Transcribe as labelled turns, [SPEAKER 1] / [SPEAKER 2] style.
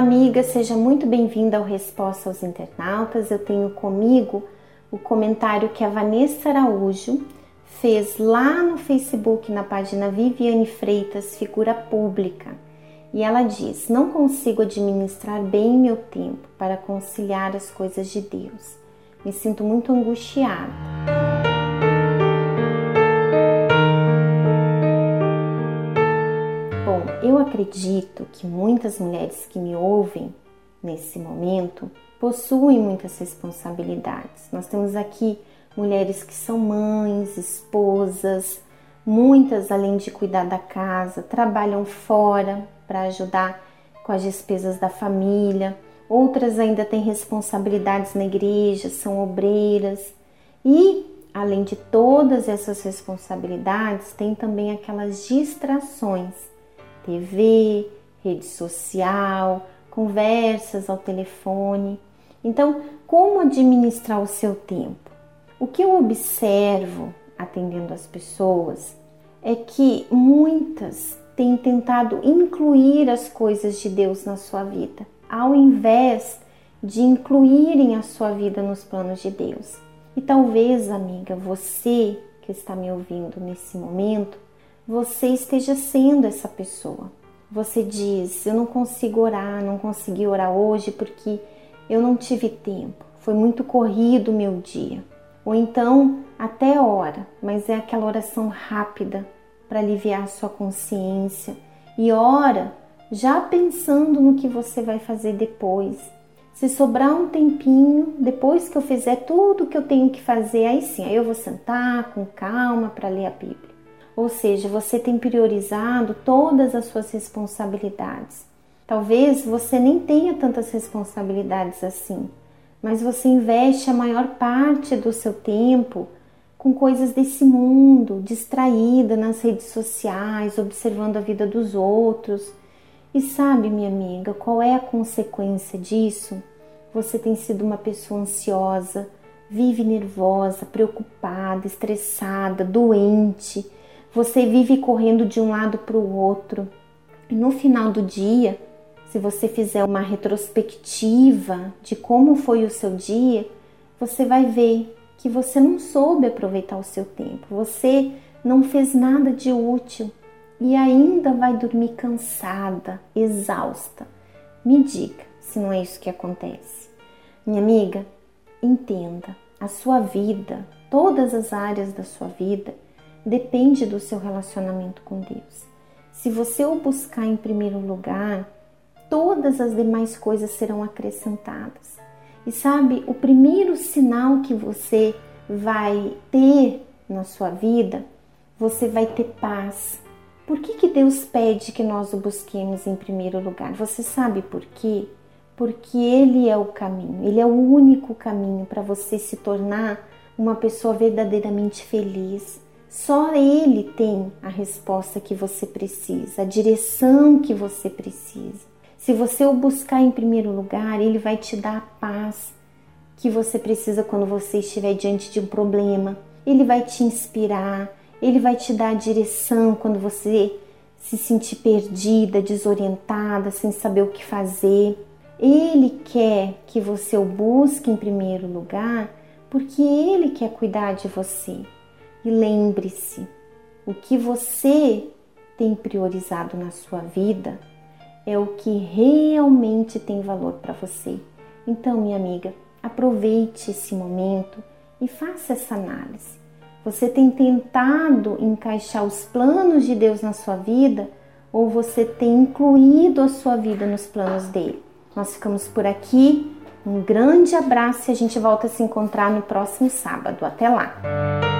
[SPEAKER 1] amiga, seja muito bem-vinda ao Resposta aos Internautas. Eu tenho comigo o comentário que a Vanessa Araújo fez lá no Facebook, na página Viviane Freitas, figura pública. E ela diz: Não consigo administrar bem meu tempo para conciliar as coisas de Deus. Me sinto muito angustiada. Bom, eu acredito que muitas mulheres que me ouvem nesse momento possuem muitas responsabilidades. Nós temos aqui mulheres que são mães, esposas, muitas, além de cuidar da casa, trabalham fora para ajudar com as despesas da família, outras ainda têm responsabilidades na igreja, são obreiras. E, além de todas essas responsabilidades, tem também aquelas distrações: TV, rede social, conversas ao telefone. Então, como administrar o seu tempo? O que eu observo atendendo as pessoas é que muitas têm tentado incluir as coisas de Deus na sua vida, ao invés de incluírem a sua vida nos planos de Deus. E talvez, amiga, você que está me ouvindo nesse momento, você esteja sendo essa pessoa. Você diz: Eu não consigo orar, não consegui orar hoje porque eu não tive tempo, foi muito corrido o meu dia. Ou então, até hora, mas é aquela oração rápida para aliviar sua consciência. E ora já pensando no que você vai fazer depois. Se sobrar um tempinho, depois que eu fizer tudo o que eu tenho que fazer, aí sim, aí eu vou sentar com calma para ler a Bíblia. Ou seja, você tem priorizado todas as suas responsabilidades. Talvez você nem tenha tantas responsabilidades assim, mas você investe a maior parte do seu tempo com coisas desse mundo, distraída nas redes sociais, observando a vida dos outros. E sabe, minha amiga, qual é a consequência disso? Você tem sido uma pessoa ansiosa, vive nervosa, preocupada, estressada, doente. Você vive correndo de um lado para o outro. E no final do dia, se você fizer uma retrospectiva de como foi o seu dia, você vai ver que você não soube aproveitar o seu tempo, você não fez nada de útil e ainda vai dormir cansada, exausta. Me diga se não é isso que acontece. Minha amiga, entenda, a sua vida, todas as áreas da sua vida, depende do seu relacionamento com Deus. Se você o buscar em primeiro lugar, todas as demais coisas serão acrescentadas. E sabe, o primeiro sinal que você vai ter na sua vida, você vai ter paz. Por que, que Deus pede que nós o busquemos em primeiro lugar? Você sabe por quê? Porque Ele é o caminho, Ele é o único caminho para você se tornar uma pessoa verdadeiramente feliz. Só Ele tem a resposta que você precisa, a direção que você precisa. Se você o buscar em primeiro lugar, ele vai te dar a paz que você precisa quando você estiver diante de um problema. Ele vai te inspirar, ele vai te dar a direção quando você se sentir perdida, desorientada, sem saber o que fazer. Ele quer que você o busque em primeiro lugar porque ele quer cuidar de você. E lembre-se, o que você tem priorizado na sua vida é o que realmente tem valor para você. Então, minha amiga, aproveite esse momento e faça essa análise. Você tem tentado encaixar os planos de Deus na sua vida ou você tem incluído a sua vida nos planos dele? Nós ficamos por aqui. Um grande abraço e a gente volta a se encontrar no próximo sábado. Até lá!